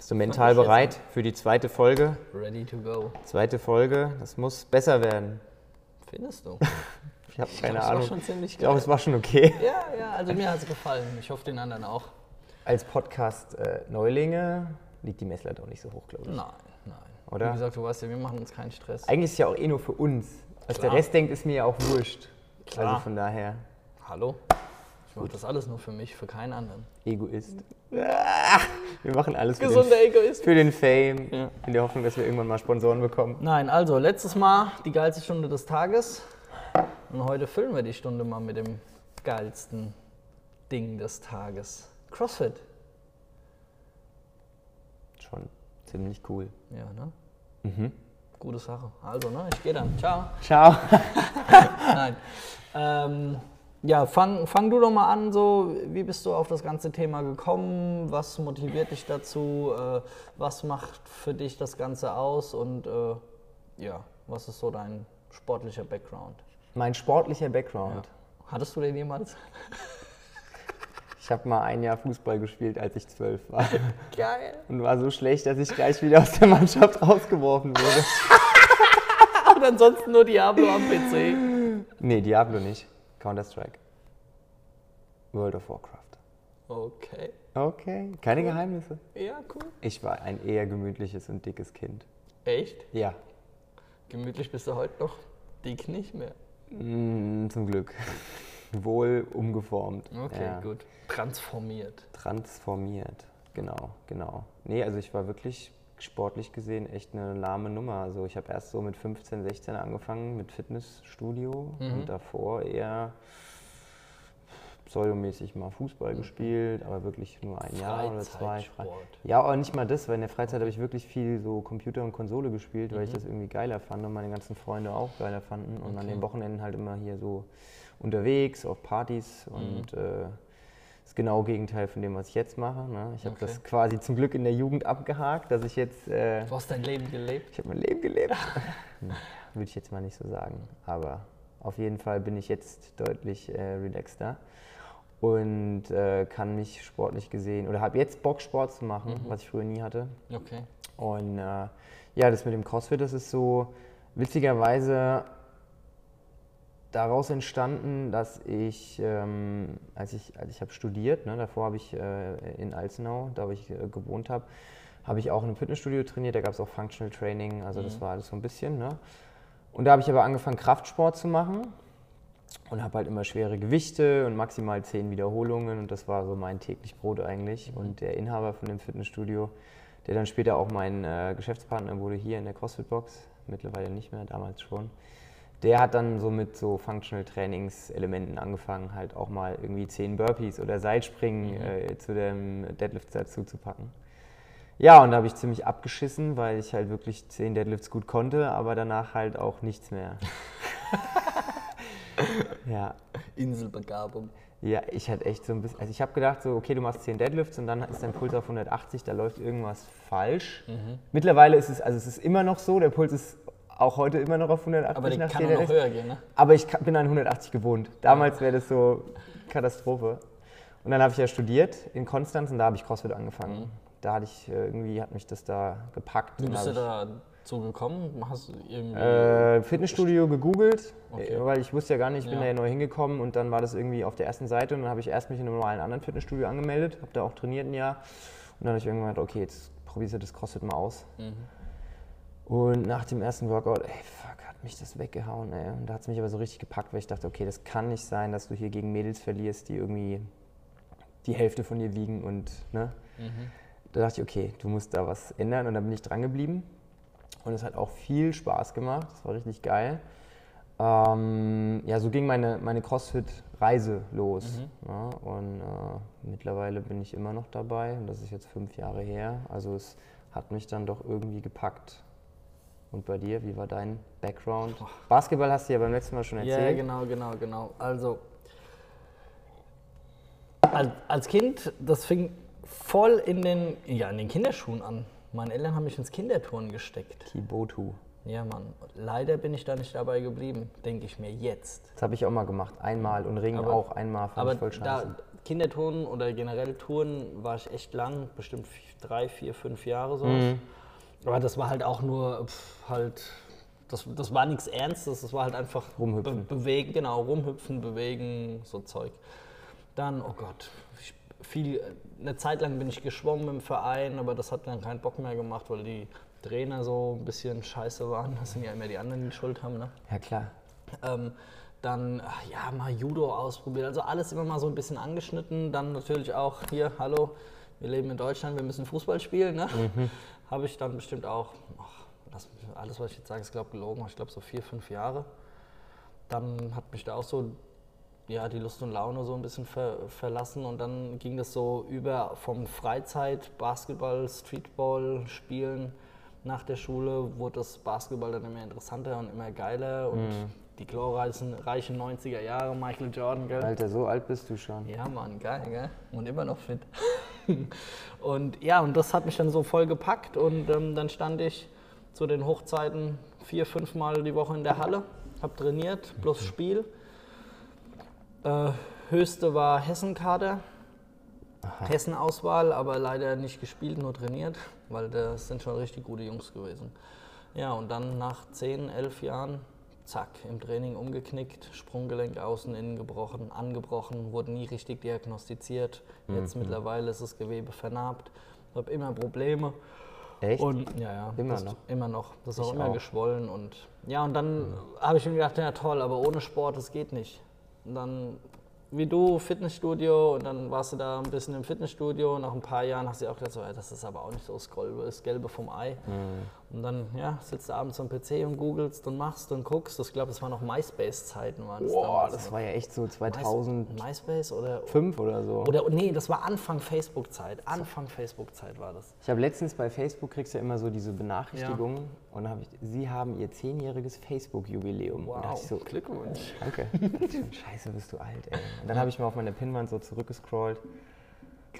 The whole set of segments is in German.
Bist du mental bereit für die zweite Folge? Ready to go. Zweite Folge, das muss besser werden. Findest du? Ich habe keine glaub, es war Ahnung. schon ziemlich ich glaube, geil. es war schon okay. Ja, ja, also mir hat es gefallen. Ich hoffe den anderen auch. Als Podcast äh, Neulinge liegt die Messlatte auch nicht so hoch, glaube ich. Nein, nein. Oder? Wie gesagt, du weißt ja, wir machen uns keinen Stress. Eigentlich ist es ja auch eh nur für uns. Was Klar. der Rest denkt, ist mir ja auch wurscht. Klar. Also von daher, Hallo? Ich mache das alles nur für mich, für keinen anderen. Egoist. Wir machen alles für den, Gesunder Egoist. für den Fame, Ja. in der Hoffnung, dass wir irgendwann mal Sponsoren bekommen. Nein, also letztes Mal die geilste Stunde des Tages. Und heute füllen wir die Stunde mal mit dem geilsten Ding des Tages. CrossFit. Schon ziemlich cool. Ja, ne? Mhm. Gute Sache. Also, ne? Ich gehe dann. Ciao. Ciao. Nein. Ähm, ja, fang, fang du doch mal an, so, wie bist du auf das ganze Thema gekommen? Was motiviert dich dazu? Äh, was macht für dich das Ganze aus? Und äh, ja, was ist so dein sportlicher Background? Mein sportlicher Background. Hattest du den jemals? Ich habe mal ein Jahr Fußball gespielt, als ich zwölf war. Geil. Und war so schlecht, dass ich gleich wieder aus der Mannschaft rausgeworfen wurde. Und ansonsten nur Diablo am PC. Nee, Diablo nicht. Counter-Strike. World of Warcraft. Okay. Okay, keine Geheimnisse. Ja, cool. Ich war ein eher gemütliches und dickes Kind. Echt? Ja, Gemütlich bist du heute noch. Dick nicht mehr. mm, zum Glück. Wohl umgeformt. Okay, ja. gut. Transformiert. Transformiert. Genau, genau. Nee, also ich war wirklich sportlich gesehen echt eine lahme Nummer. Also ich habe erst so mit 15, 16 angefangen mit Fitnessstudio Mhm. und davor eher pseudomäßig mal Fußball gespielt, aber wirklich nur ein Jahr oder zwei. Ja, aber nicht mal das, weil in der Freizeit habe ich wirklich viel so Computer und Konsole gespielt, Mhm. weil ich das irgendwie geiler fand und meine ganzen Freunde auch geiler fanden. Und an Okay. den Wochenenden halt immer hier so unterwegs, auf Partys Mhm. und äh, das genaue Gegenteil von dem, was ich jetzt mache. Ne? Ich habe Okay. das quasi zum Glück in der Jugend abgehakt, dass ich jetzt, äh, Du hast dein Leben gelebt. ich habe mein Leben gelebt. Würde ich jetzt mal nicht so sagen, aber auf jeden Fall bin ich jetzt deutlich äh, relaxter und äh, kann mich sportlich gesehen oder habe jetzt Bock Sport zu machen, Mhm. was ich früher nie hatte. Okay. Und äh, ja, das mit dem CrossFit, das ist so witzigerweise daraus entstanden, dass ich, ähm, als ich, als ich habe studiert, ne, davor habe ich äh, in Alzenau, da wo ich äh, gewohnt habe, habe ich auch in einem Fitnessstudio trainiert, da gab es auch Functional Training, also das war alles so ein bisschen. Ne? Und da habe ich aber angefangen, Kraftsport zu machen und habe halt immer schwere Gewichte und maximal zehn Wiederholungen und das war so mein täglich Brot eigentlich. Und der Inhaber von dem Fitnessstudio, der dann später auch mein äh, Geschäftspartner wurde hier in der CrossFit-Box, mittlerweile nicht mehr, damals schon, der hat dann so mit so Functional Trainingselementen angefangen, halt auch mal irgendwie zehn Burpees oder Seilspringen äh, zu dem Deadlift dazu zu packen. Ja, und da habe ich ziemlich abgeschissen, weil ich halt wirklich zehn Deadlifts gut konnte, aber danach halt auch nichts mehr. ja, Inselbegabung. ja, ich hatte echt so ein bisschen, also ich habe gedacht so, okay, du machst 10 Deadlifts und dann ist dein Puls auf 180, da läuft irgendwas falsch. Mhm. Mittlerweile ist es, also es ist immer noch so, der Puls ist auch heute immer noch auf 180 Aber die nach kann 10 auch noch höher gehen, ne? Aber ich bin an 180 gewohnt. Damals wäre das so Katastrophe. Und dann habe ich ja studiert in Konstanz und da habe ich CrossFit angefangen. Da hatte ich äh, irgendwie, hat mich das da gepackt. Wie bist du habe dazu gekommen? Hast du irgendwie. äh, Fitnessstudio gegoogelt, Okay. äh, weil ich wusste ja gar nicht, ich bin Ja. da ja neu hingekommen und dann war das irgendwie auf der ersten Seite und dann habe ich erst mich in einem normalen anderen Fitnessstudio angemeldet, habe da auch trainiert ein Jahr und dann habe ich irgendwann gedacht, okay, jetzt probierst du das CrossFit mal aus. Mhm. Und nach dem ersten Workout, ey, fuck, hat mich das weggehauen, ey. Und da hat es mich aber so richtig gepackt, weil ich dachte, okay, das kann nicht sein, dass du hier gegen Mädels verlierst, die irgendwie die Hälfte von dir wiegen und, ne? Mhm. Da dachte ich, okay, du musst da was ändern und dann bin ich dran geblieben. Und es hat auch viel Spaß gemacht, das war richtig geil. Ähm, ja, so ging meine, meine CrossFit-Reise los. Ja, und äh, mittlerweile bin ich immer noch dabei und das ist jetzt fünf Jahre her. Also es hat mich dann doch irgendwie gepackt. Und bei dir, wie war dein Background? Basketball hast du ja beim letzten Mal schon Ja, erzählt. genau, genau, genau. Also, als, Kind, das fing voll in den, ja, in den Kinderschuhen an. Meine Eltern haben mich ins Kinderturnen gesteckt. Kibotu. Ja, Mann. Leider bin ich da nicht dabei geblieben, denke ich mir jetzt. Das habe ich auch mal gemacht. Einmal und Ringen Aber- auch einmal. Fand Aber ich voll da, scheiße. Kinderturnen oder generell Touren war ich echt lang, bestimmt drei, vier, fünf Jahre so. Mhm. Aber das war halt auch nur pff, halt, das, das war nichts Ernstes, das war halt einfach Rumhüpfen. Be bewegen, genau, rumhüpfen, bewegen, so Zeug. Dann, oh Gott, ich, viel, eine Zeit lang bin ich geschwommen im Verein, aber das hat dann keinen Bock mehr gemacht, weil die Trainer so ein bisschen scheiße waren. Das sind ja immer die anderen, die Schuld haben. Ne? Ja, klar. Ähm, dann ja, mal Judo ausprobiert. Also alles immer mal so ein bisschen angeschnitten. Dann natürlich auch hier, hallo, wir leben in Deutschland, wir müssen Fußball spielen. Ne? Habe ich dann bestimmt auch, ach, das, alles was ich jetzt sage, ist glaube gelogen, ich glaube so vier, fünf Jahre. Dann hat mich da auch so ja, die Lust und Laune so ein bisschen ver, verlassen und dann ging das so über vom Freizeit, Basketball, Streetball spielen nach der Schule, wurde das Basketball dann immer interessanter und immer geiler und die glorreichen reichen 90er Jahre, Michael Jordan, gell? Alter, so alt bist du schon. Ja, Mann, geil, gell? Und immer noch fit. und ja, und das hat mich dann so voll gepackt und ähm, dann stand ich zu den Hochzeiten vier, fünf Mal die Woche in der Halle, habe trainiert, plus Spiel. Äh, höchste war Hessenkader, Hessen-Auswahl, aber leider nicht gespielt, nur trainiert, weil das sind schon richtig gute Jungs gewesen. Ja, und dann nach 10, 11 Jahren, zack, im Training umgeknickt, Sprunggelenk außen, innen gebrochen, angebrochen, wurde nie richtig diagnostiziert. Jetzt mittlerweile ist das Gewebe vernarbt, habe immer Probleme. Echt? Und ja, ja, Immer noch? Immer noch. Das ist Ich auch immer auch. geschwollen und ja, und dann habe ich mir gedacht, ja toll, aber ohne Sport, das geht nicht. Und dann wie du Fitnessstudio und dann warst du da ein bisschen im Fitnessstudio. Nach ein paar Jahren hast du auch gedacht, so, ey, das ist aber auch nicht so das Gelbe, das Gelbe vom Ei. Mhm. Und dann ja, sitzt du abends am PC und googelst und machst und guckst. Ich glaube, das waren noch MySpace-Zeiten. waren das Boah, damals das war ja echt so Mys- 2005 MySpace oder, oder so. oder nee, das war Anfang Facebook-Zeit. Anfang Facebook-Zeit war das. Ich habe letztens bei Facebook kriegst du ja immer so diese Benachrichtigungen und da habe ich, sie haben ihr zehnjähriges Facebook-Jubiläum. Und da ich so, Glückwunsch. danke. Scheiße, bist du alt, ey. Und dann habe ich mal auf meine Pinwand so zurückgescrollt.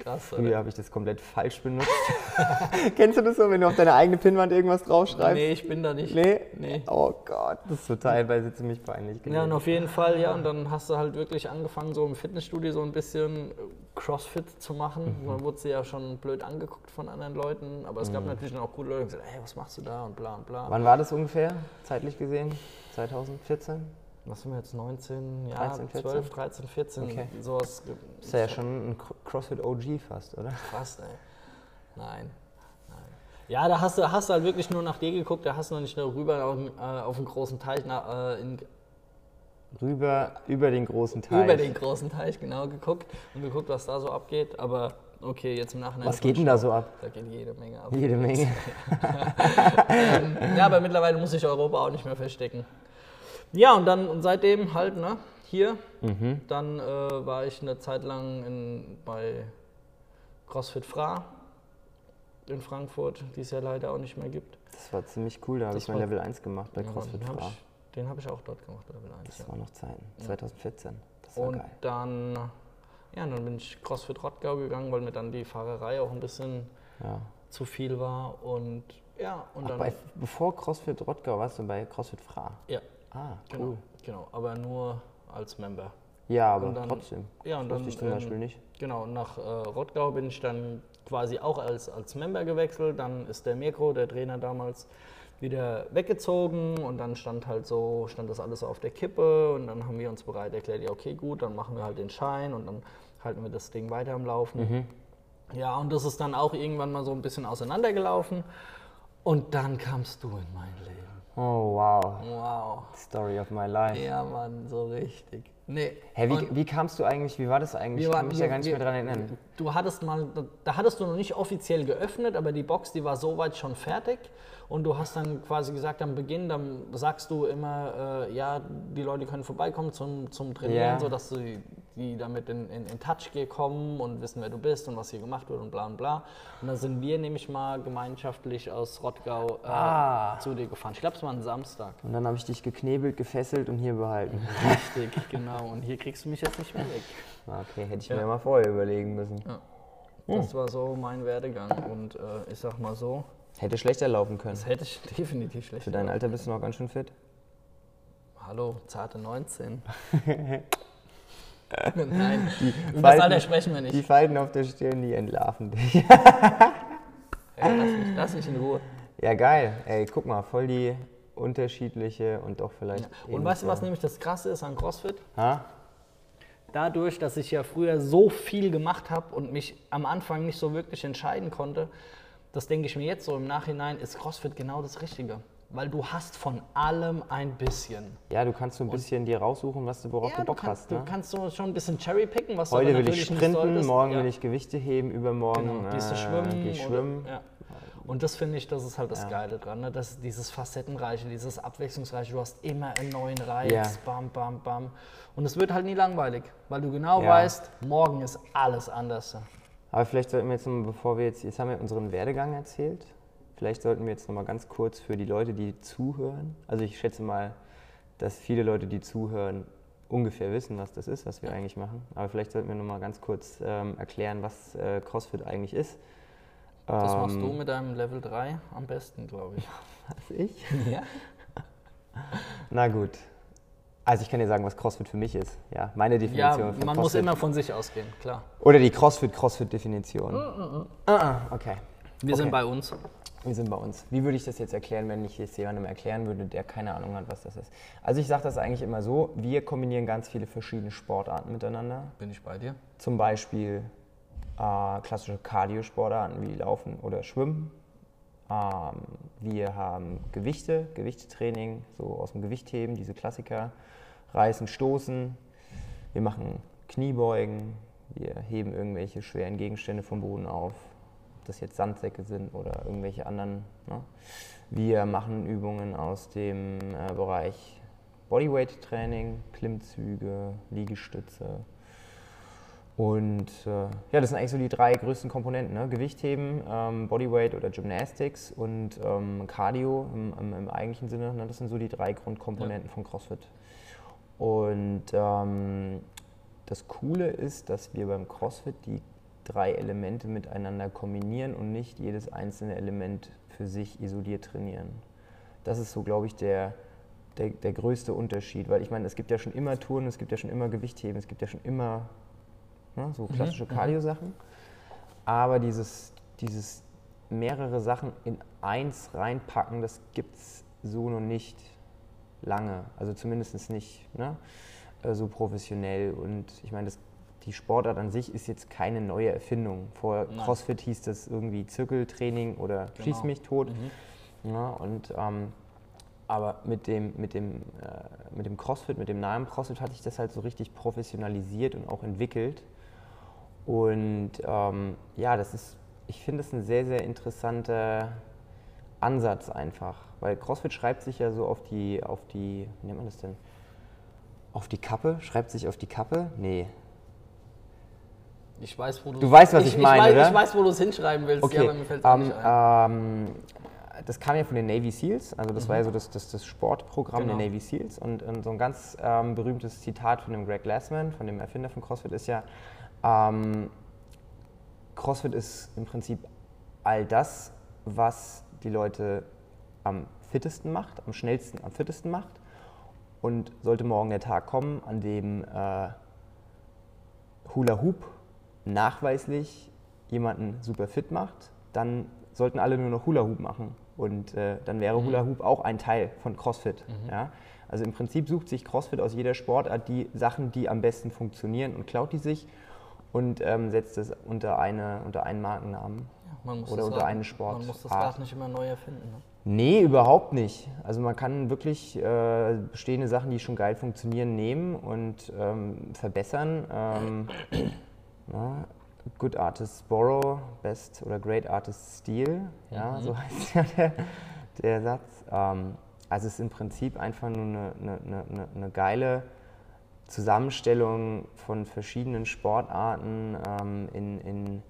Krass, Früher oder? habe ich das komplett falsch benutzt. Kennst du das so, wenn du auf deine eigene Pinwand irgendwas draufschreibst? Nee, ich bin da nicht. Nee? Nee. Oh Gott, das ist so teilweise ziemlich peinlich Ja, und gewesen. auf jeden Fall, ja, und dann hast du halt wirklich angefangen, so im Fitnessstudio so ein bisschen äh, Crossfit zu machen. Mhm. Dann wurde sie ja schon blöd angeguckt von anderen Leuten, aber es gab natürlich dann auch coole Leute, die gesagt ey, was machst du da und bla und bla. Wann war das ungefähr, zeitlich gesehen? 2014? Was sind wir jetzt, 19, ja, 13, 14? 12, 13, 14, Okay. sowas. Ist ja schon ein Cro- CrossFit OG fast, oder? Fast, ey. Nein. Nein. Ja, da hast du, hast du halt wirklich nur nach dir geguckt, da hast du noch nicht nur rüber auf, den, äh, auf den großen Teich, na, äh, in, Rüber, über den großen Teich. über den großen Teich genau geguckt und geguckt, was da so abgeht. Aber okay, jetzt im Nachhinein. Was geht denn da so ab? Da geht jede Menge ab. Jede Menge. Ähm, ja, aber mittlerweile muss ich Europa auch nicht mehr verstecken. Ja, und dann und seitdem halt, ne, hier. Mhm. Dann äh, war ich eine Zeit lang in, bei CrossFit Fra in Frankfurt, die es ja leider auch nicht mehr gibt. Das war ziemlich cool, da habe ich mein Level 1 gemacht bei Ja, CrossFit den habe Fra. ich, den hab ich auch dort gemacht, Level 1. Das Ja. war noch Zeiten, 2014. Das war Und geil. dann, ja, dann bin ich CrossFit Rottgau gegangen, weil mir dann die Fahrerei auch ein bisschen Ja. zu viel war. Und ja, und Ach, dann. bei, bevor CrossFit Rottgau warst du bei CrossFit Fra. ja, Ah, cool. genau, genau. Aber nur als Member. Ja, aber Und dann- trotzdem. Ja, und dann. ich zum ähm, Beispiel nicht. Genau, nach äh, Rottgau bin ich dann quasi auch als, als Member gewechselt. Dann ist der Mirko, der Trainer damals, wieder weggezogen und dann stand halt so, stand das alles so auf der Kippe und dann haben wir uns bereit erklärt, ja okay gut, dann machen wir halt den Schein und dann halten wir das Ding weiter am Laufen. Mhm. Ja, und das ist dann auch irgendwann mal so ein bisschen auseinandergelaufen und dann kamst du in mein Leben. Oh, wow. Wow. Story of my life. Ja, Mann, so richtig. Nee. Hä, wie, wie kamst du eigentlich, wie war das eigentlich? Ich kann mich ja wir- gar nicht wir- mehr dran erinnern. Du hattest mal, da hattest du noch nicht offiziell geöffnet, aber die Box, die war soweit schon fertig. Und du hast dann quasi gesagt, am Beginn, dann sagst du immer, äh, ja, die Leute können vorbeikommen zum, zum Trainieren, Ja. sodass die, die damit in, in, in Touch kommen und wissen, wer du bist und was hier gemacht wird und bla und bla. Und dann sind wir nämlich mal gemeinschaftlich aus Rottgau äh, Ah. zu dir gefahren. Ich glaube, es war ein Samstag. Und dann habe ich dich geknebelt, gefesselt und hier behalten. Richtig, genau. Und hier kriegst du mich jetzt nicht mehr weg. Okay, hätte ich Ja. mir mal vorher überlegen müssen. Das war so mein Werdegang. Und äh, ich sag mal so, Hätte schlechter laufen können. das hätte ich definitiv schlecht Für dein Alter bist du noch ganz schön fit. Hallo, zarte 19. Nein, Die über das Falten- Alter sprechen wir Die nicht. Falten auf der Stirn, die entlarven dich. Ey, lass, mich, lass mich in Ruhe. Ja, geil. Ey, guck mal, voll die unterschiedliche und doch vielleicht. Und weißt du, was nämlich das Krasse ist an CrossFit? Ha? Dadurch, dass ich ja früher so viel gemacht habe und mich am Anfang nicht so wirklich entscheiden konnte, das denke ich mir jetzt so im Nachhinein, ist CrossFit genau das Richtige. Weil du hast von allem ein bisschen. Ja, du kannst so ein bisschen dir raussuchen, was du, worauf Ja, du du Bock kannst, hast. Ne? du kannst so schon ein bisschen cherrypicken, was du Heute will ich sprinten, morgen Ja. will ich Gewichte heben, übermorgen Genau, gehst du äh, schwimmen. geh ich oder- schwimmen. Ja. Und das finde ich, das ist halt das Ja. Geile dran, ne? das, dieses Facettenreiche, dieses Abwechslungsreiche. Du hast immer einen neuen Reiz, Ja. bam, bam, bam. Und es wird halt nie langweilig, weil du genau Ja. weißt, morgen ist alles anders. Aber vielleicht sollten wir jetzt noch, bevor wir jetzt, jetzt haben wir unseren Werdegang erzählt, vielleicht sollten wir jetzt noch mal ganz kurz für die Leute, die zuhören, also ich schätze mal, dass viele Leute, die zuhören, ungefähr wissen, was das ist, was wir eigentlich machen. Aber vielleicht sollten wir noch mal ganz kurz ähm, erklären, was äh, CrossFit eigentlich ist. Das machst Ähm, du mit deinem Level 3 am besten, glaube ich. Was ich? Ja. Na gut. Also ich kann dir sagen, was CrossFit für mich ist. Ja, meine Ja, Definition von man muss CrossFit. immer von sich ausgehen, klar. Oder die CrossFit-CrossFit-Definition. Ah, ah, okay. Wir Okay. sind bei uns. Wir sind bei uns. Wie würde ich das jetzt erklären, wenn ich es jemandem erklären würde, der keine Ahnung hat, was das ist? Also ich sage das eigentlich immer so, wir kombinieren ganz viele verschiedene Sportarten miteinander. Bin ich bei dir? Zum Beispiel äh, klassische Cardio-Sportarten wie Laufen oder Schwimmen. Ähm, wir haben Gewichte, Gewichtetraining, so aus dem Gewichtheben, diese Klassiker. Reißen, Stoßen. Wir machen Kniebeugen. Wir heben irgendwelche schweren Gegenstände vom Boden auf. Ob das jetzt Sandsäcke sind oder irgendwelche anderen. Ne? Wir machen Übungen aus dem äh, Bereich Bodyweight-Training, Klimmzüge, Liegestütze. Und äh, ja, das sind eigentlich so die drei größten Komponenten. Ne? Gewichtheben, ähm, Bodyweight oder Gymnastics und ähm, Cardio im, im, im eigentlichen Sinne. Ne? Das sind so die drei Grundkomponenten von CrossFit. Und ähm, das Coole ist, dass wir beim CrossFit die drei Elemente miteinander kombinieren und nicht jedes einzelne Element für sich isoliert trainieren. Das ist so, glaube ich, der, der, der größte Unterschied. Weil ich meine, es gibt ja schon immer Touren, es gibt ja schon immer Gewichtheben, es gibt ja schon immer ne, so klassische Cardio-Sachen. Aber dieses, dieses mehrere Sachen in eins reinpacken, das gibt es so noch nicht lange. Also zumindest nicht ne, äh, so professionell. Und ich meine, das, die Sportart an sich ist jetzt keine neue Erfindung. Vor Nein. CrossFit hieß das irgendwie Zirkeltraining oder Schieß Genau. mich tot. Ja, und, ähm, aber mit dem, mit, dem, äh, mit dem CrossFit, mit dem Namen CrossFit hat sich das halt so richtig professionalisiert und auch entwickelt. Und ähm, ja, das ist, ich finde es ein sehr, sehr interessanter Ansatz einfach. Weil CrossFit schreibt sich ja so auf die, auf die, wie nennt man das denn? Auf die Kappe? Schreibt sich auf die Kappe? Nee. Ich weiß, wo du Du weißt, was ich meine, weiß, oder? Ich weiß, wo du es hinschreiben willst, Okay. ja, aber mir fällt es auch ähm, nicht ein. Mhm. ähm, das kam ja von den Navy SEALs, also das war ja so das, das, das Sportprogramm Genau. der Navy SEALs. Und, und so ein ganz ähm, berühmtes Zitat von dem Greg Glassman, von dem Erfinder von CrossFit, ist ja, ähm, CrossFit ist im Prinzip all das, was die Leute am fittesten macht, am schnellsten, am fittesten macht. Und sollte morgen der Tag kommen, an dem äh, Hula Hoop nachweislich jemanden super fit macht, dann sollten alle nur noch Hula Hoop machen. Und äh, dann wäre Hula Hoop auch ein Teil von CrossFit. Ja? Also im Prinzip sucht sich CrossFit aus jeder Sportart die Sachen, die am besten funktionieren und klaut die sich und ähm, setzt es unter, eine, unter einen Markennamen. Muss oder unter Rad- eine Sportart. Man muss das Rad nicht immer neu erfinden. Ne? Nee, überhaupt nicht. Also man kann wirklich äh, bestehende Sachen, die schon geil funktionieren, nehmen und ähm, verbessern. Ähm, na, good Artists borrow, best oder great Artists steal. Ja, so heißt ja der, der Satz. Ähm, also es ist im Prinzip einfach nur eine, eine, eine, eine geile Zusammenstellung von verschiedenen Sportarten ähm, in, in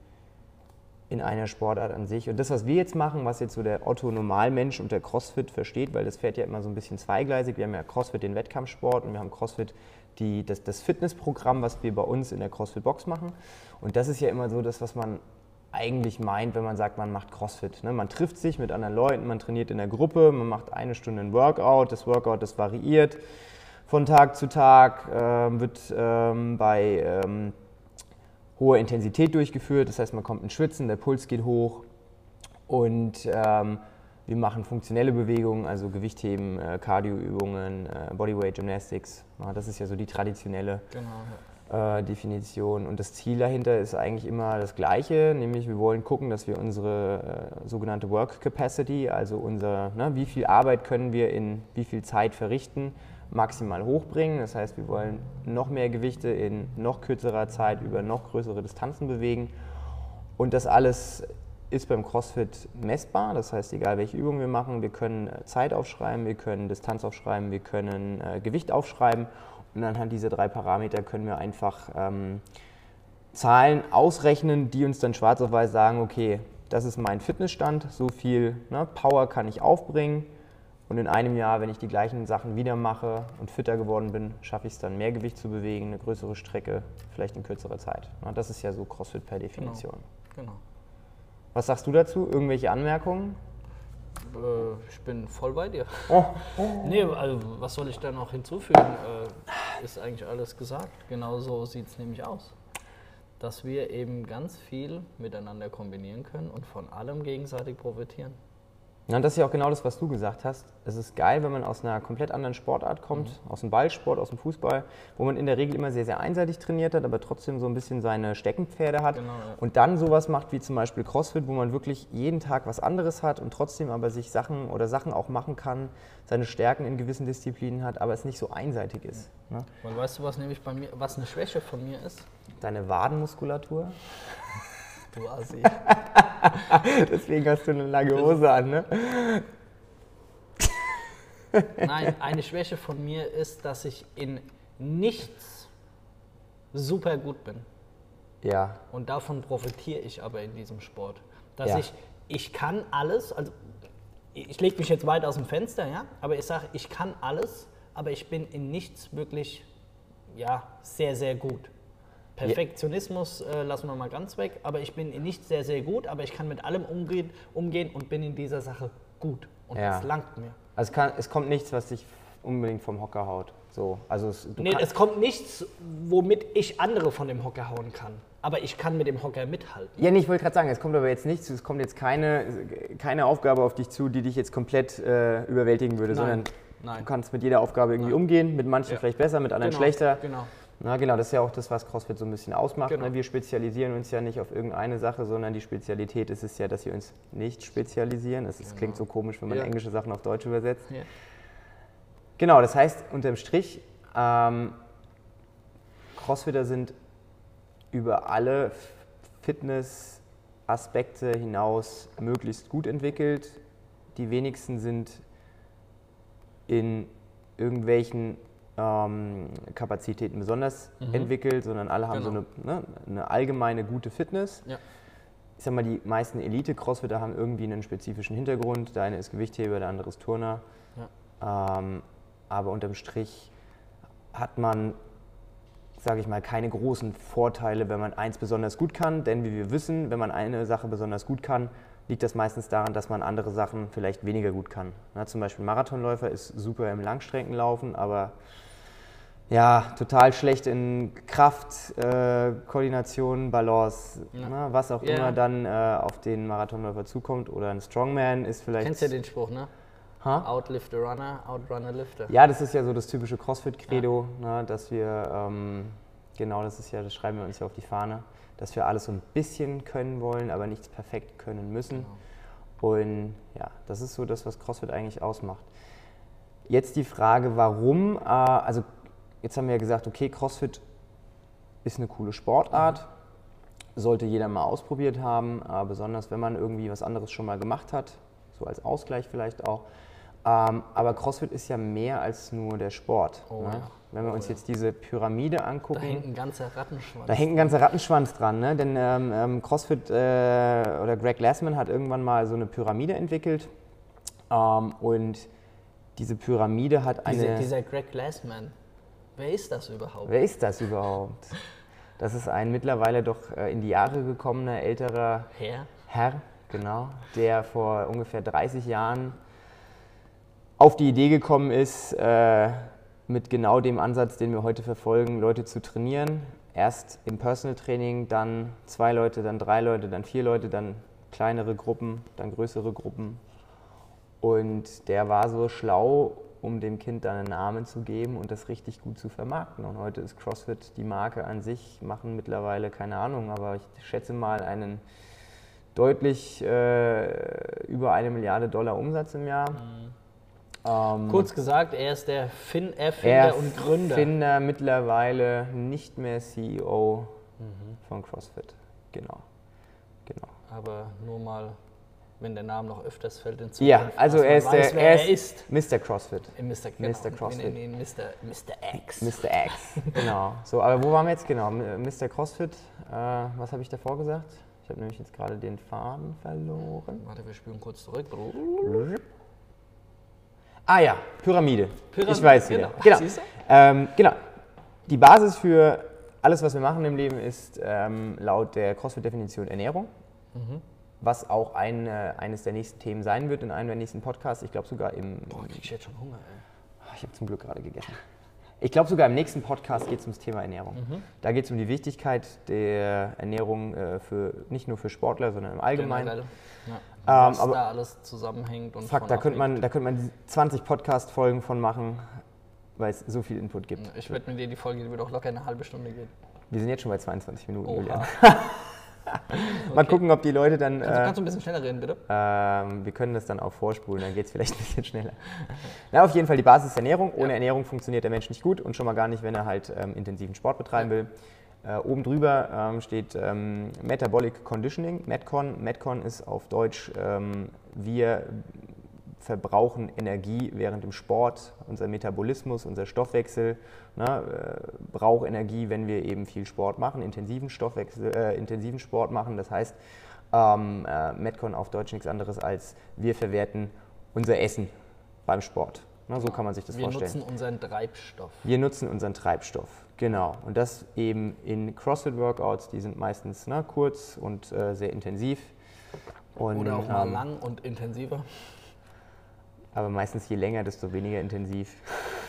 in einer Sportart an sich. Und das, was wir jetzt machen, was jetzt so der Otto-Normalmensch unter CrossFit versteht, weil das fährt ja immer so ein bisschen zweigleisig. Wir haben ja CrossFit den Wettkampfsport und wir haben CrossFit die, das, das Fitnessprogramm, was wir bei uns in der CrossFit-Box machen. Und das ist ja immer so das, was man eigentlich meint, wenn man sagt, man macht CrossFit. Ne? Man trifft sich mit anderen Leuten, man trainiert in der Gruppe, man macht eine Stunde ein Workout. Das Workout, das variiert von Tag zu Tag, äh, wird ähm, bei ähm, hoher Intensität durchgeführt. Das heißt, man kommt ins Schwitzen, der Puls geht hoch und ähm, wir machen funktionelle Bewegungen, also Gewichtheben, äh, Cardioübungen, äh, Bodyweight Gymnastics. Das ist ja so die traditionelle genau, äh, Definition. Und das Ziel dahinter ist eigentlich immer das gleiche, nämlich wir wollen gucken, dass wir unsere äh, sogenannte Work Capacity, also unser, ne, wie viel Arbeit können wir in wie viel Zeit verrichten, maximal hochbringen. Das heißt, wir wollen noch mehr Gewichte in noch kürzerer Zeit über noch größere Distanzen bewegen. Und das alles ist beim CrossFit messbar. Das heißt, egal welche Übung wir machen, wir können äh, Zeit aufschreiben, wir können Distanz aufschreiben, wir können äh, Gewicht aufschreiben. Und anhand dieser drei Parameter können wir einfach ähm, Zahlen ausrechnen, die uns dann schwarz auf weiß sagen, okay, das ist mein Fitnessstand, so viel ne, Power kann ich aufbringen. Und in einem Jahr, wenn ich die gleichen Sachen wieder mache und fitter geworden bin, schaffe ich es dann, mehr Gewicht zu bewegen, eine größere Strecke, vielleicht in kürzerer Zeit. Das ist ja so CrossFit per Definition. Genau. genau. Was sagst du dazu? Irgendwelche Anmerkungen? Äh, ich bin voll bei dir. Oh. Oh. Nee, also was soll ich da noch hinzufügen? Äh, ist eigentlich alles gesagt. Genau so sieht es nämlich aus. Dass wir eben ganz viel miteinander kombinieren können und von allem gegenseitig profitieren. Ja, und das ist ja auch genau das, was du gesagt hast. Es ist geil, wenn man aus einer komplett anderen Sportart kommt, mhm. aus dem Ballsport, aus dem Fußball, wo man in der Regel immer sehr, sehr einseitig trainiert hat, aber trotzdem so ein bisschen seine Steckenpferde hat. Genau, ja. Und dann sowas macht wie zum Beispiel CrossFit, wo man wirklich jeden Tag was anderes hat und trotzdem aber sich Sachen oder Sachen auch machen kann, seine Stärken in gewissen Disziplinen hat, aber es nicht so einseitig ist. Mhm. Ne? Und weißt du, was nämlich bei mir, was eine Schwäche von mir ist? Deine Wadenmuskulatur. Du Assi. Deswegen hast du eine lange Hose an, ne? Nein, eine Schwäche von mir ist, dass ich in nichts super gut bin. Ja. Und davon profitiere ich aber in diesem Sport. Dass ja. ich, ich kann alles, also ich lege mich jetzt weit aus dem Fenster, ja, aber ich sage, ich kann alles, aber ich bin in nichts wirklich, ja, sehr, sehr gut. Perfektionismus äh, lassen wir mal ganz weg, aber ich bin nicht sehr, sehr gut, aber ich kann mit allem umgehen, umgehen und bin in dieser Sache gut. Und ja. das langt mir. Also es, kann, es kommt nichts, was dich unbedingt vom Hocker haut. So, also es, nee, es kommt nichts, womit ich andere von dem Hocker hauen kann. Aber ich kann mit dem Hocker mithalten. Ja, nee, ich wollte gerade sagen, es kommt aber jetzt nichts, es kommt jetzt keine, keine Aufgabe auf dich zu, die dich jetzt komplett äh, überwältigen würde, Nein. sondern Nein. du kannst mit jeder Aufgabe irgendwie Nein. umgehen, mit manchen ja. vielleicht besser, mit anderen genau. schlechter. Genau. Na, genau, das ist ja auch das, was CrossFit so ein bisschen ausmacht. Ne? Genau. Wir spezialisieren uns ja nicht auf irgendeine Sache, sondern die Spezialität ist es ja, dass wir uns nicht spezialisieren. Das genau. klingt so komisch, wenn man ja. englische Sachen auf Deutsch übersetzt. Ja. Genau, das heißt unterm Strich, ähm, Crossfitter sind über alle Fitness-Aspekte hinaus möglichst gut entwickelt. Die wenigsten sind in irgendwelchen ähm, Kapazitäten besonders mhm. entwickelt, sondern alle haben genau. so eine, ne, eine, allgemeine gute Fitness. Ja. Ich sag mal, die meisten Elite-Crossfitter haben irgendwie einen spezifischen Hintergrund. Der eine ist Gewichtheber, der andere ist Turner. Ja. Ähm, aber unterm Strich hat man, sage ich mal, keine großen Vorteile, wenn man eins besonders gut kann. Denn wie wir wissen, wenn man eine Sache besonders gut kann, liegt das meistens daran, dass man andere Sachen vielleicht weniger gut kann. Na, zum Beispiel Marathonläufer ist super im Langstreckenlaufen, aber ja, total schlecht in Kraft, äh, Koordination, Balance, ja. na, was auch ja. immer dann äh, auf den Marathonläufer zukommt. Oder ein Strongman ist vielleicht. Kennst ja den Spruch, ne? Ha? Outlift a Runner, Outrun a Lifter. Ja, das ist ja so das typische CrossFit-Credo, ja. ne, dass wir, ähm, genau das ist ja, das schreiben wir uns ja auf die Fahne dass wir alles so ein bisschen können wollen, aber nichts perfekt können müssen. Genau. Und ja, das ist so das, was CrossFit eigentlich ausmacht. Jetzt die Frage, warum, äh, also jetzt haben wir ja gesagt, okay, CrossFit ist eine coole Sportart, sollte jeder mal ausprobiert haben, äh, besonders wenn man irgendwie was anderes schon mal gemacht hat, so als Ausgleich vielleicht auch. Ähm, aber CrossFit ist ja mehr als nur der Sport. Oh, ne? ja. Wenn wir uns oh, jetzt diese Pyramide angucken. Da hängt ein ganzer Rattenschwanz. Da hängt ein ganzer Rattenschwanz dran. Ne? Denn ähm, ähm CrossFit äh, oder Greg Glassman hat irgendwann mal so eine Pyramide entwickelt. Ähm, und diese Pyramide hat eine. Diese, dieser Greg Glassman, wer ist das überhaupt? Wer ist das überhaupt? Das ist ein mittlerweile doch äh, in die Jahre gekommener älterer Herr. Herr, genau, der vor ungefähr 30 Jahren auf die Idee gekommen ist, äh, mit genau dem Ansatz, den wir heute verfolgen, Leute zu trainieren. Erst im Personal Training, dann zwei Leute, dann drei Leute, dann vier Leute, dann kleinere Gruppen, dann größere Gruppen. Und der war so schlau, um dem Kind dann einen Namen zu geben und das richtig gut zu vermarkten. Und heute ist CrossFit die Marke an sich, machen mittlerweile keine Ahnung, aber ich schätze mal einen deutlich äh, über eine Milliarde Dollar Umsatz im Jahr. Mhm. Ähm, Kurz gesagt, er ist der fin Erfinder und Gründer. Erfinder, mittlerweile nicht mehr CEO mhm. von CrossFit. Genau. genau. Aber nur mal, wenn der Name noch öfters fällt in Zukunft. Ja, also er ist, weiß, der, er ist, Mr. CrossFit. Mr. Genau. Mr. CrossFit. Nee, Mr. Mr. X. Mr. X, genau. So, aber wo waren wir jetzt genau? Mr. CrossFit, äh, was habe ich davor gesagt? Ich habe nämlich jetzt gerade den Faden verloren. Warte, wir spielen kurz zurück. Ah ja, Pyramide. Pyramide. Ich weiß wieder. Genau. Genau. Ähm, genau. Die Basis für alles, was wir machen im Leben, ist ähm, laut der CrossFit-Definition Ernährung. Mhm. Was auch ein, äh, eines der nächsten Themen sein wird in einem der nächsten Podcasts. Ich glaube sogar im. Boah, krieg ich jetzt schon Hunger, ey. Ah, ich habe zum Glück gerade gegessen. Ich glaube sogar im nächsten Podcast geht es ums Thema Ernährung. Mhm. Da geht es um die Wichtigkeit der Ernährung äh, für nicht nur für Sportler, sondern im Allgemeinen. Generell. Ja. Ähm, was aber da alles zusammenhängt. Und fuck, da könnte, man, da könnte man 20 Podcast-Folgen von machen, weil es so viel Input gibt. Ich wette mit dir, die Folge die wird auch locker eine halbe Stunde gehen. Wir sind jetzt schon bei 22 Minuten, Oha. Julian. Mal okay. gucken, ob die Leute dann. Kannst, äh, kannst, du ein bisschen schneller reden, bitte? Ähm, wir können das dann auch vorspulen, dann geht es vielleicht ein bisschen schneller. Na, auf jeden Fall die Basis Ernährung. Ohne ja. Ernährung funktioniert der Mensch nicht gut und schon mal gar nicht, wenn er halt ähm, intensiven Sport betreiben ja. will. Äh, oben drüber ähm, steht ähm, Metabolic Conditioning, Metcon. Metcon ist auf Deutsch, ähm, wir verbrauchen Energie während dem Sport, unser Metabolismus, unser Stoffwechsel ne, äh, braucht Energie, wenn wir eben viel Sport machen, intensiven, Stoffwechsel, äh, intensiven Sport machen. Das heißt, ähm, äh, Metcon auf Deutsch nichts anderes als wir verwerten unser Essen beim Sport. Ne, so kann man sich das wir vorstellen. Wir nutzen unseren Treibstoff. Wir nutzen unseren Treibstoff. Genau, und das eben in CrossFit-Workouts, die sind meistens ne, kurz und äh, sehr intensiv. Und, Oder auch mal ähm, lang und intensiver. Aber meistens je länger, desto weniger intensiv.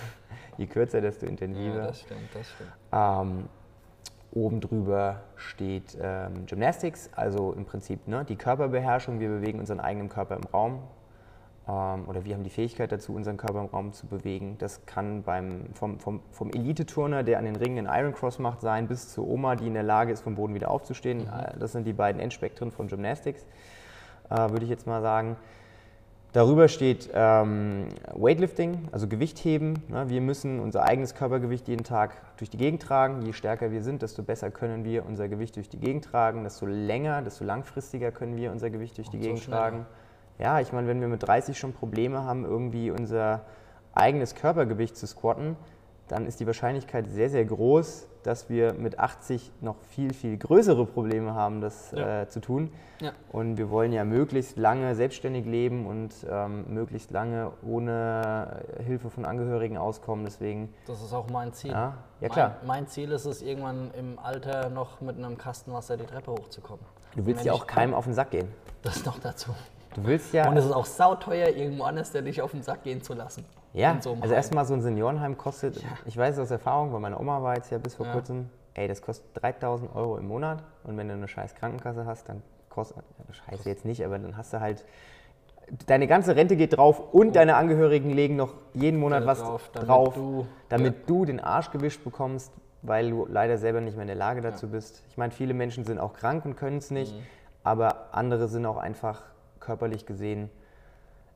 je kürzer, desto intensiver. Ja, das stimmt, das stimmt. Ähm, oben drüber steht ähm, Gymnastics, also im Prinzip ne, die Körperbeherrschung. Wir bewegen unseren eigenen Körper im Raum ähm, oder wir haben die Fähigkeit dazu, unseren Körper im Raum zu bewegen. Das kann beim, vom, vom, vom Elite-Turner, der an den Ringen einen Iron Cross macht, sein, bis zur Oma, die in der Lage ist, vom Boden wieder aufzustehen. Mhm. Äh, das sind die beiden Endspektren von Gymnastics, äh, würde ich jetzt mal sagen. Darüber steht ähm, Weightlifting, also Gewichtheben. Ja, wir müssen unser eigenes Körpergewicht jeden Tag durch die Gegend tragen. Je stärker wir sind, desto besser können wir unser Gewicht durch die Gegend tragen. Desto länger, desto langfristiger können wir unser Gewicht durch die Und Gegend so tragen ja, ich meine, wenn wir mit 30 schon Probleme haben, irgendwie unser eigenes Körpergewicht zu squatten, dann ist die Wahrscheinlichkeit sehr, sehr groß, dass wir mit 80 noch viel, viel größere Probleme haben, das ja. äh, zu tun. Ja. Und wir wollen ja möglichst lange selbstständig leben und ähm, möglichst lange ohne Hilfe von Angehörigen auskommen. Deswegen. Das ist auch mein Ziel. Ja, ja klar. Mein, mein Ziel ist es, irgendwann im Alter noch mit einem Kasten Wasser die Treppe hochzukommen. Du willst ja auch keinem auf den Sack gehen. Das noch dazu. Du willst ja. Und es ist auch sauteuer, irgendwo anders der dich auf den Sack gehen zu lassen. Ja, so also erstmal so ein Seniorenheim kostet, ja. ich weiß aus Erfahrung, weil meine Oma war jetzt ja bis vor ja. kurzem, ey, das kostet 3000 Euro im Monat und wenn du eine scheiß Krankenkasse hast, dann kostet, ja, scheiße jetzt nicht, aber dann hast du halt, deine ganze Rente geht drauf und oh. deine Angehörigen legen noch jeden Monat was drauf, damit, drauf, du, damit du den Arsch gewischt bekommst, weil du leider selber nicht mehr in der Lage dazu bist. Ich meine, viele Menschen sind auch krank und können es nicht, mhm. aber andere sind auch einfach körperlich gesehen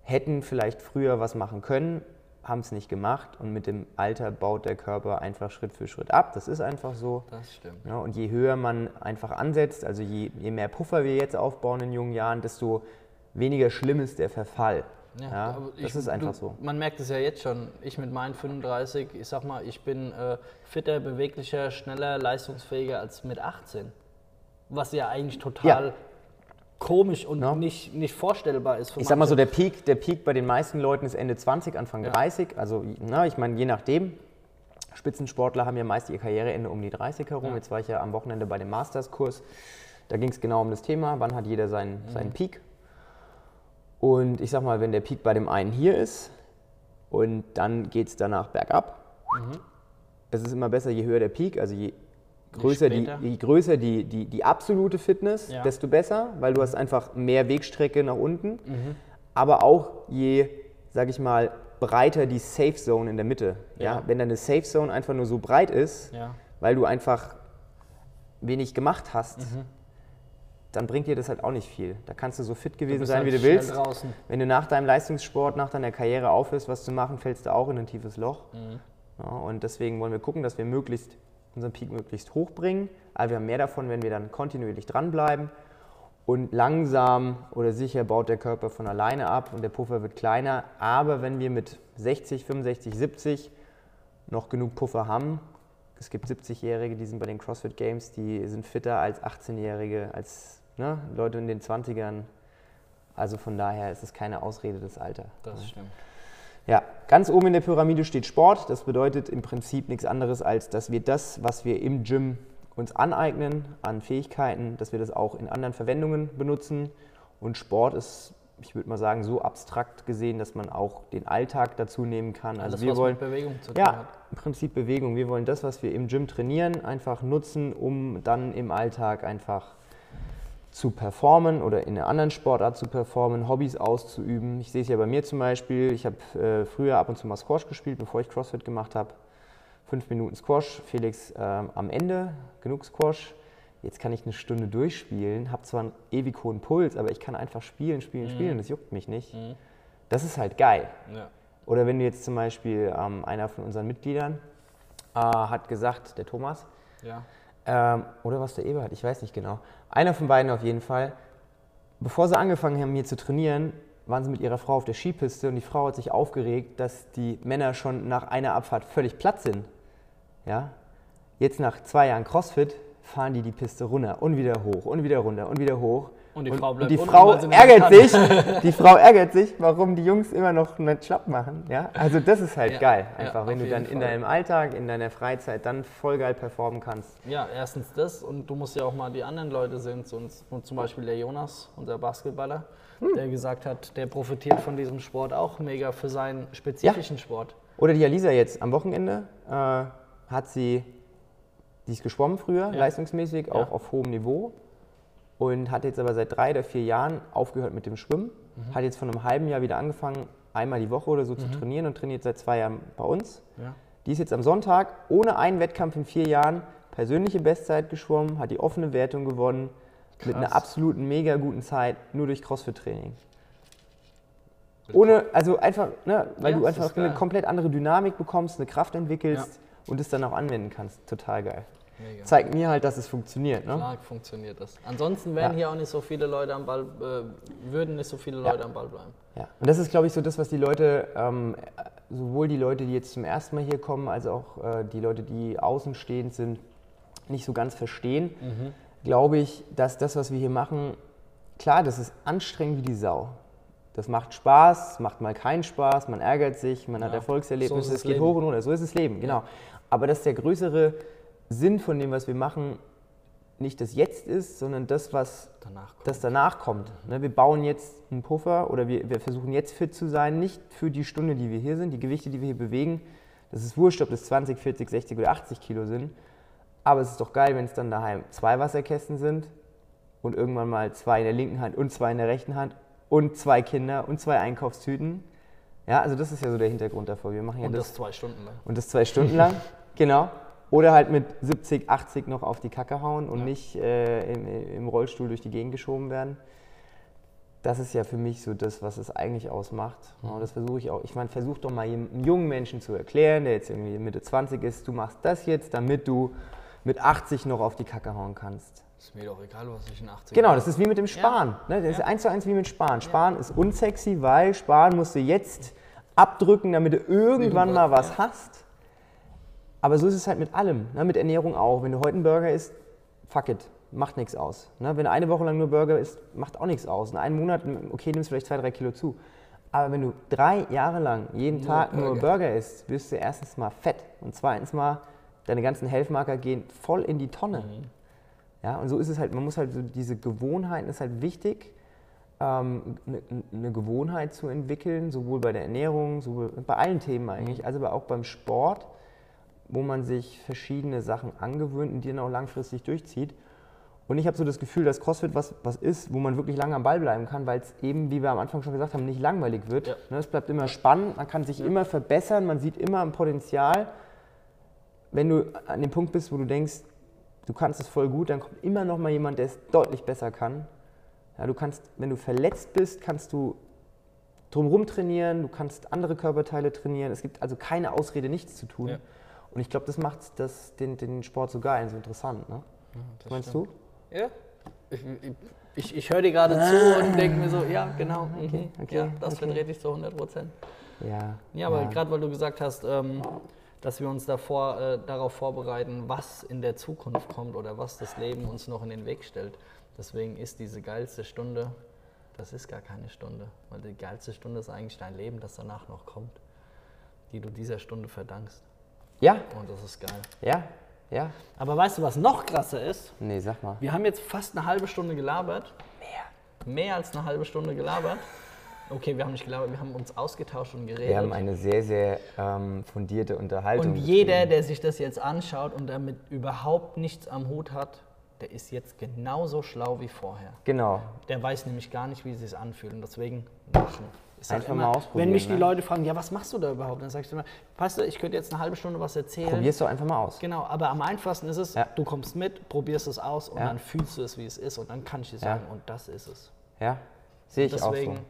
hätten vielleicht früher was machen können, haben es nicht gemacht und mit dem Alter baut der Körper einfach Schritt für Schritt ab. Das ist einfach so. Das stimmt. Ja, und je höher man einfach ansetzt, also je, je, mehr Puffer wir jetzt aufbauen in jungen Jahren, desto weniger schlimm ist der Verfall. Ja, ja das ich, ist einfach du, so. Man merkt es ja jetzt schon. Ich mit meinen 35, ich sag mal, ich bin äh, fitter, beweglicher, schneller, leistungsfähiger als mit 18. Was ja eigentlich total ja komisch und ja. nicht, nicht vorstellbar ist. ich manche. sag mal so, der Peak, der Peak bei den meisten Leuten ist Ende 20, Anfang ja. 30. Also, na, ich meine, je nachdem. Spitzensportler haben ja meist ihr Karriereende um die 30 herum. Ja. Jetzt war ich ja am Wochenende bei dem Masters-Kurs. Da ging es genau um das Thema, wann hat jeder seinen, mhm. seinen Peak. Und ich sag mal, wenn der Peak bei dem einen hier ist und dann geht es danach bergab, Mhm. Es ist immer besser, je höher der Peak, also je größer, die, je größer die, die, die absolute Fitness, ja. desto besser, weil du hast einfach mehr Wegstrecke nach unten. Mhm. Aber auch je, sag ich mal, breiter die Safe Zone in der Mitte. Ja. ja? Wenn deine Safe Zone einfach nur so breit ist, ja. weil du einfach wenig gemacht hast, mhm. dann bringt dir das halt auch nicht viel. Da kannst du so fit gewesen sein, halt wie du willst. Draußen. Wenn du nach deinem Leistungssport, nach deiner Karriere aufhörst, was zu machen, fällst du auch in ein tiefes Loch. Mhm. Ja, und deswegen wollen wir gucken, dass wir möglichst unseren Peak möglichst hoch bringen. Aber wir haben mehr davon, wenn wir dann kontinuierlich dranbleiben. Und langsam oder sicher baut der Körper von alleine ab und der Puffer wird kleiner. Aber wenn wir mit 60, 65, 70 noch genug Puffer haben, es gibt 70-Jährige, die sind bei den CrossFit Games, die sind fitter als 18-Jährige, als ne, Leute in den 20ern. Also von daher ist es keine Ausrede des Alters. Das stimmt. Ja, ganz oben in der Pyramide steht Sport. Das bedeutet im Prinzip nichts anderes, als dass wir das, was wir im Gym uns aneignen an Fähigkeiten, dass wir das auch in anderen Verwendungen benutzen. Und Sport ist, ich würde mal sagen, so abstrakt gesehen, dass man auch den Alltag dazu nehmen kann. Also Alles, wir wollen Bewegung zu tun ja, hat. im Prinzip Bewegung. Wir wollen das, was wir im Gym trainieren, einfach nutzen, um dann im Alltag einfach zu performen oder in einer anderen Sportart zu performen, Hobbys auszuüben. Ich sehe es ja bei mir zum Beispiel, ich habe äh, früher ab und zu mal Squash gespielt, bevor ich CrossFit gemacht habe. Fünf Minuten Squash, Felix äh, am Ende, genug Squash. Jetzt kann ich eine Stunde durchspielen, habe zwar einen ewig hohen Puls, aber ich kann einfach spielen, spielen, mhm. spielen, das juckt mich nicht. Mhm. Das ist halt geil. Ja. Oder wenn du jetzt zum Beispiel ähm, einer von unseren Mitgliedern äh, hat gesagt, der Thomas, ja ähm, oder was der Eberhard, ich weiß nicht genau. Einer von beiden auf jeden Fall. Bevor sie angefangen haben, hier zu trainieren, waren sie mit ihrer Frau auf der Skipiste und die Frau hat sich aufgeregt, dass die Männer schon nach einer Abfahrt völlig platt sind. Ja? Jetzt nach zwei Jahren CrossFit fahren die die Piste runter und wieder hoch und wieder runter und wieder hoch. Und die Frau bleibt und die Frau ärgert sich. Die Frau ärgert sich, warum die Jungs immer noch nicht schlapp machen. Ja? Also das ist halt ja, geil, einfach, ja, wenn du dann Fall. in deinem Alltag, in deiner Freizeit dann voll geil performen kannst. Ja, erstens das und du musst ja auch mal die anderen Leute sehen, und zum Beispiel der Jonas, unser Basketballer, hm. der gesagt hat, der profitiert von diesem Sport auch mega für seinen spezifischen ja. Sport. Oder die Alisa jetzt am Wochenende äh, hat sie, die ist geschwommen früher, leistungsmäßig, auch auf hohem Niveau und hat jetzt aber seit drei oder vier Jahren aufgehört mit dem Schwimmen. Mhm. Hat jetzt vor einem halben Jahr wieder angefangen, einmal die Woche oder so mhm. zu trainieren und trainiert seit zwei Jahren bei uns. Ja. Die ist jetzt am Sonntag ohne einen Wettkampf in vier Jahren persönliche Bestzeit geschwommen, hat die offene Wertung gewonnen, Krass. mit einer absoluten mega guten Zeit, nur durch CrossFit-Training. Ohne, also einfach, ne, weil ja, du einfach eine komplett andere Dynamik bekommst, eine Kraft entwickelst ja. und es dann auch anwenden kannst. Total geil. Mega. zeigt mir halt, dass es funktioniert. Ne? Klar funktioniert das. Ansonsten wären ja. hier auch nicht so viele Leute am Ball, äh, würden nicht so viele Leute ja. am Ball bleiben. Ja, und das ist, glaube ich, so das, was die Leute, ähm, sowohl die Leute, die jetzt zum ersten Mal hier kommen, als auch äh, die Leute, die außenstehend sind, nicht so ganz verstehen. Mhm. Glaube ich, dass das, was wir hier machen, klar, das ist anstrengend wie die Sau. Das macht Spaß, macht mal keinen Spaß, man ärgert sich, man ja. hat Erfolgserlebnisse, so es geht Leben. hoch und runter. So ist das Leben, genau. Aber das ist der größere Sinn von dem, was wir machen, nicht das Jetzt ist, sondern das, was danach das danach kommt. Ne, wir bauen jetzt einen Puffer oder wir, wir, versuchen jetzt fit zu sein, nicht für die Stunde, die wir hier sind, die Gewichte, die wir hier bewegen. Das ist wurscht, ob das 20, 40, 60 oder 80 Kilo sind. Aber es ist doch geil, wenn es dann daheim zwei Wasserkästen sind und irgendwann mal zwei in der linken Hand und zwei in der rechten Hand und zwei Kinder und zwei Einkaufstüten. Ja, also das ist ja so der Hintergrund davor. Wir machen ja und das, das zwei Stunden lang. Und das zwei Stunden lang, genau. Oder halt mit 70, 80 noch auf die Kacke hauen und ja. nicht äh, im, im, Rollstuhl durch die Gegend geschoben werden. Das ist ja für mich so das, was es eigentlich ausmacht. Mhm. Und das versuche ich auch. Ich meine, versuch doch mal einem jungen Menschen zu erklären, der jetzt irgendwie Mitte 20 ist, du machst das jetzt, damit du mit 80 noch auf die Kacke hauen kannst. Ist mir doch egal, was ich in 80 Genau, das ist wie mit dem Sparen. Ja. Ne? Das ja. ist eins zu eins wie mit Sparen. Sparen ja. ist unsexy, weil Sparen musst du jetzt abdrücken, damit du irgendwann mal was hast. Aber so ist es halt mit allem, ne? mit Ernährung auch. Wenn du heute einen Burger isst, fuck it, macht nichts aus. Ne? Wenn du eine Woche lang nur Burger isst, macht auch nichts aus. In einem Monat, okay, nimmst du vielleicht zwei, drei Kilo zu. Aber wenn du drei Jahre lang jeden nur Tag Burger. nur Burger isst, wirst du erstens mal fett und zweitens mal deine ganzen Healthmarker gehen voll in die Tonne. Mhm. Ja, und so ist es halt, man muss halt so diese Gewohnheiten, ist halt wichtig, ähm, eine, eine, Gewohnheit zu entwickeln, sowohl bei der Ernährung, sowohl bei allen Themen eigentlich, mhm. also auch beim Sport wo man sich verschiedene Sachen angewöhnt und die dann auch langfristig durchzieht. Und ich habe so das Gefühl, dass CrossFit was, was ist, wo man wirklich lange am Ball bleiben kann, weil es eben, wie wir am Anfang schon gesagt haben, nicht langweilig wird. Ja. Ne, Es bleibt immer spannend, man kann sich immer verbessern, man sieht immer ein Potenzial. Wenn du an dem Punkt bist, wo du denkst, du kannst es voll gut, dann kommt immer noch mal jemand, der es deutlich besser kann. Ja, du kannst, wenn du verletzt bist, kannst du drumherum trainieren, du kannst andere Körperteile trainieren. Es gibt also keine Ausrede, nichts zu tun. Ja. Und ich glaube, das macht das, den, den Sport so geil so interessant. Ne? das Meinst stimmt. du? Ja. Ich, ich, ich höre dir gerade zu und denke mir so, ja, genau. mhm, Okay, okay, ja, das okay. vertrete ich zu 100 Prozent. Ja. Ja, aber gerade weil du gesagt hast, ähm, dass wir uns davor, äh, darauf vorbereiten, was in der Zukunft kommt oder was das Leben uns noch in den Weg stellt. Deswegen ist diese geilste Stunde, das ist gar keine Stunde, weil die geilste Stunde ist eigentlich dein Leben, das danach noch kommt, die du dieser Stunde verdankst. Ja, Und das ist geil. ja, ja. Aber weißt du, was noch krasser ist? Nee, sag mal. Wir haben jetzt fast eine halbe Stunde gelabert. Mehr. Mehr als eine halbe Stunde gelabert. Okay, wir haben nicht gelabert, wir haben uns ausgetauscht und geredet. Wir haben eine sehr, sehr ähm, fundierte Unterhaltung. und jeder, betrieben. der sich das jetzt anschaut und damit überhaupt nichts am Hut hat, der ist jetzt genauso schlau wie vorher. Genau. Der weiß nämlich gar nicht, wie es sich anfühlt und deswegen machen. Sag Einfach mal ausprobieren, Wenn mich die ne? Leute fragen, ja, was machst du da überhaupt? Dann sagst du immer, weißt du, ich könnte jetzt eine halbe Stunde was erzählen. Probier's doch einfach mal aus. Genau, aber am einfachsten ist es, Ja. du kommst mit, probierst es aus und Ja. dann fühlst du es, wie es ist und dann kann ich dir Ja. sagen, und das ist es. Ja, sehe ich Deswegen auch so.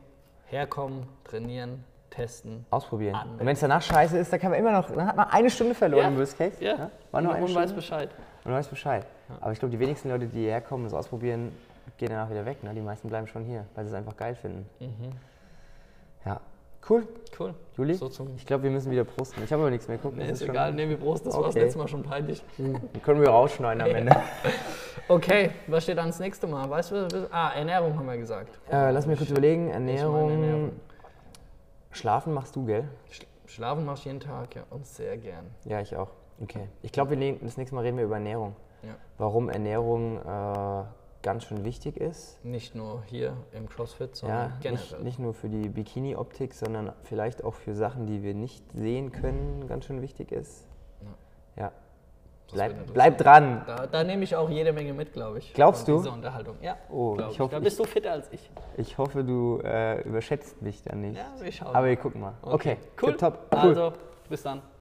herkommen, trainieren, testen. Ausprobieren. Anwenden. Und wenn es danach scheiße ist, dann kann man immer noch, dann hat man eine Stunde verloren im Worst Case. Ja, ne? War nur und, eine weiß. Bescheid. Und du weißt Bescheid. Aber ich glaube, die wenigsten Leute, die hierher kommen und es ausprobieren, gehen danach wieder weg. Ne? Die meisten bleiben schon hier, weil sie es einfach geil finden. Ja, cool. Cool. Juli, So ich glaube, wir müssen wieder prosten. Ich habe aber nichts mehr. Guck, Nee, ist schon- egal, nee, wir Prost, das war das Okay. letzte Mal schon peinlich. Dann können wir rausschneiden am Ende. Okay, was steht dann das nächste Mal? Weißt du, was- ah, Ernährung haben wir gesagt. Äh, lass mich kurz überlegen. Ernährung. Ernährung. Schlafen machst du, gell? Sch- Schlafen machst du jeden Tag, ja, und sehr gern. Ja, ich auch. Okay. Ich glaube, wir das nächste Mal reden wir über Ernährung. Ja. Warum Ernährung äh, ganz schön wichtig ist. Nicht nur hier im CrossFit, Ja, sondern nicht, generell. nicht nur für die Bikini-Optik, sondern vielleicht auch für Sachen, die wir nicht sehen können, ganz schön wichtig ist. Ja. Wird Bleib, bleib dran. Da, da nehme ich auch jede Menge mit, glaube ich. Glaubst du? Unterhaltung. Ja, Oh, ich ich. hoffe, Da ich- bist du fitter als ich. Ich hoffe, du äh, überschätzt mich dann nicht. Ja, wir schauen. Aber wir gucken mal. Okay, cool. top. Cool. Also, bis dann.